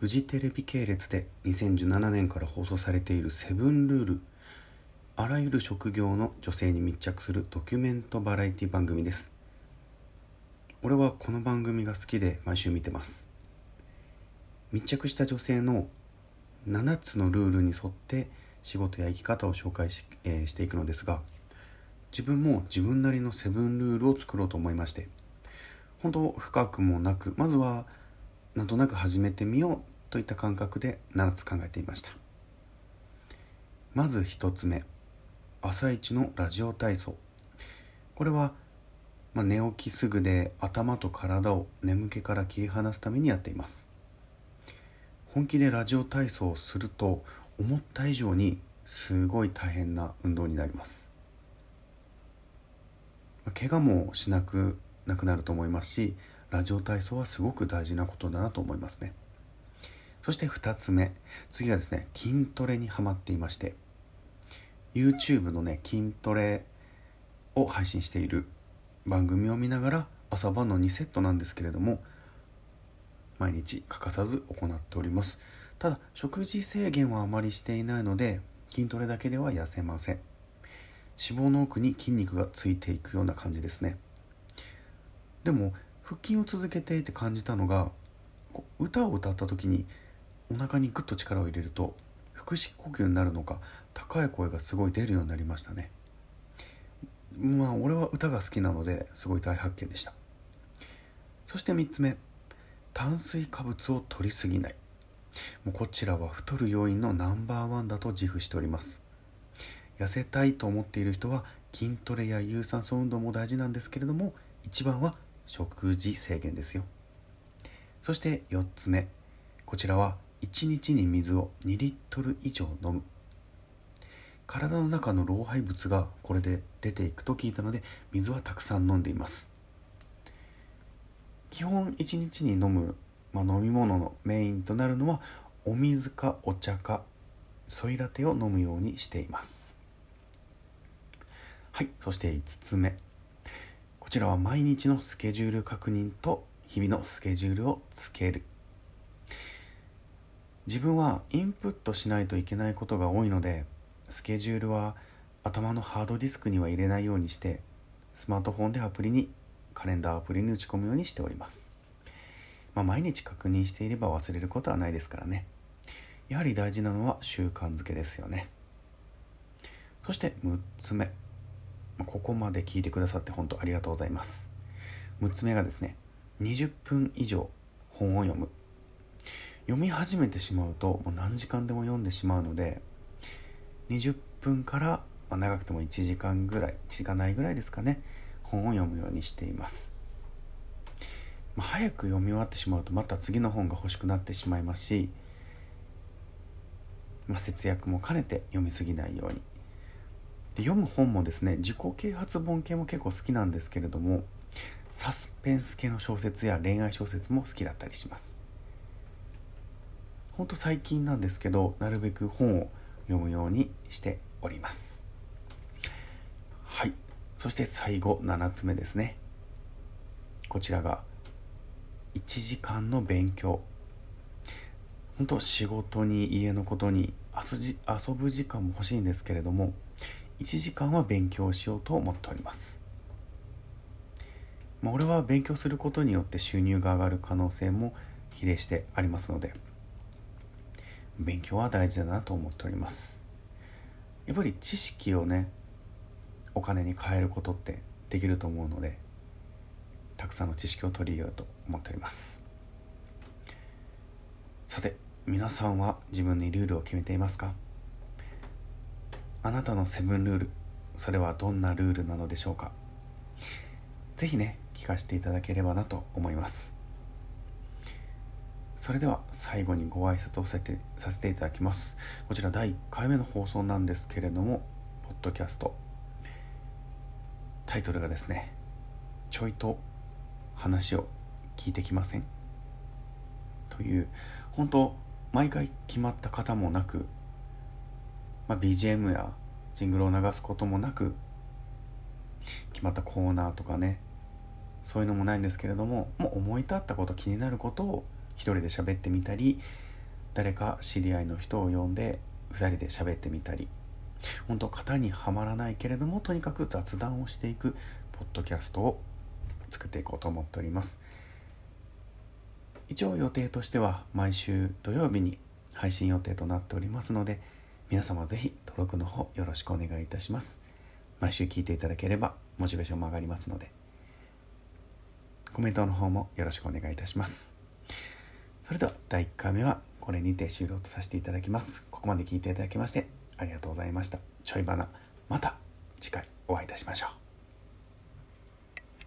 フジテレビ系列で2017年から放送されている「セブンルール」あらゆる職業の女性に密着するドキュメントバラエティ番組です。俺はこの番組が好きで毎週見てます。密着した女性の7つのルールに沿って仕事や生き方を紹介し,、えー、していくのですが自分も自分なりのセブンルールを作ろうと思いまして本当深くもなくまずはなんとなく始めてみようといった感覚で7つ考えていました。まず1つ目朝一のラジオ体操。これは、まあ、寝起きすぐで頭と体を眠気から切り離すためにやっています。本気でラジオ体操をすると思った以上にすごい大変な運動になります。怪我もしなくなくなると思いますしラジオ体操はすごく大事なことだなと思いますね。そして2つ目。次はですね筋トレにはまっていまして。YouTube のね筋トレを配信している番組を見ながら朝晩の2セットなんですけれども毎日欠かさず行っております。ただ食事制限はあまりしていないので筋トレだけでは痩せません。脂肪の奥に筋肉がついていくような感じですね。でも腹筋を続けていて感じたのが歌を歌った時にお腹にグッと力を入れると腹式呼吸になるのか高い声がすごい出るようになりましたね。まあ俺は歌が好きなのですごい大発見でした。そして3つ目炭水化物を摂りすぎない。もうこちらは太る要因のナンバーワンだと自負しております。痩せたいと思っている人は筋トレや有酸素運動も大事なんですけれども一番は食事制限ですよ。そして4つ目こちらは1日に水を2リットル以上飲む。体の中の老廃物がこれで出ていくと聞いたので水はたくさん飲んでいます。基本1日に飲む、まあ、飲み物のメインとなるのはお水かお茶かソイラテを飲むようにしています。はいそして5つ目。こちらは毎日のスケジュール確認と日々のスケジュールをつける。自分はインプットしないといけないことが多いのでスケジュールは頭のハードディスクには入れないようにしてスマートフォンでアプリにカレンダーアプリに打ち込むようにしております、まあ、毎日確認していれば忘れることはないですからね。やはり大事なのは習慣づけですよね。そして6つ目。ここまで聞いてくださって本当ありがとうございます。6つ目がですね20分以上本を読む。読み始めてしまうともう何時間でも読んでしまうので20分から、まあ、長くても1時間ぐらい1時間ないぐらいですかね本を読むようにしています、まあ、早く読み終わってしまうとまた次の本が欲しくなってしまいますし、まあ、節約も兼ねて読みすぎないように。で読む本もですね自己啓発本系も結構好きなんですけれどもサスペンス系の小説や恋愛小説も好きだったりします。ほんと最近なんですけどなるべく本を読むようにしております。はい。そして最後7つ目ですね。こちらが1時間の勉強。本当仕事に家のことに遊ぶ時間も欲しいんですけれども1時間は勉強しようと思っております。まあ、俺は勉強することによって収入が上がる可能性も比例してありますので勉強は大事だなと思っております。やっぱり知識をねお金に変えることってできると思うのでたくさんの知識を取り入れようと思っております。さて皆さんは自分にルールを決めていますか？あなたのセブンルールそれはどんなルールなのでしょうか？是非ね聞かせていただければなと思います。それでは最後にご挨拶をさせてさせていただきます。こちら第1回目の放送なんですけれどもポッドキャスト。タイトルがですねちょいと話を聞いてきません。という本当毎回決まった方もなくまあ、BGM やジングルを流すこともなく決まったコーナーとかねそういうのもないんですけれどももう思い立ったこと気になることを一人で喋ってみたり誰か知り合いの人を呼んで2人で喋ってみたり。本当型にはまらないけれどもとにかく雑談をしていくポッドキャストを作っていこうと思っております。一応予定としては毎週土曜日に配信予定となっておりますので皆様ぜひ登録の方よろしくお願いいたします。毎週聞いていただければモチベーションも上がりますのでコメントの方もよろしくお願いいたします。それでは第1回目はこれにて終了とさせていただきます。ここまで聞いていただきましてありがとうございました。ちょいバナまた次回お会いいたしましょう。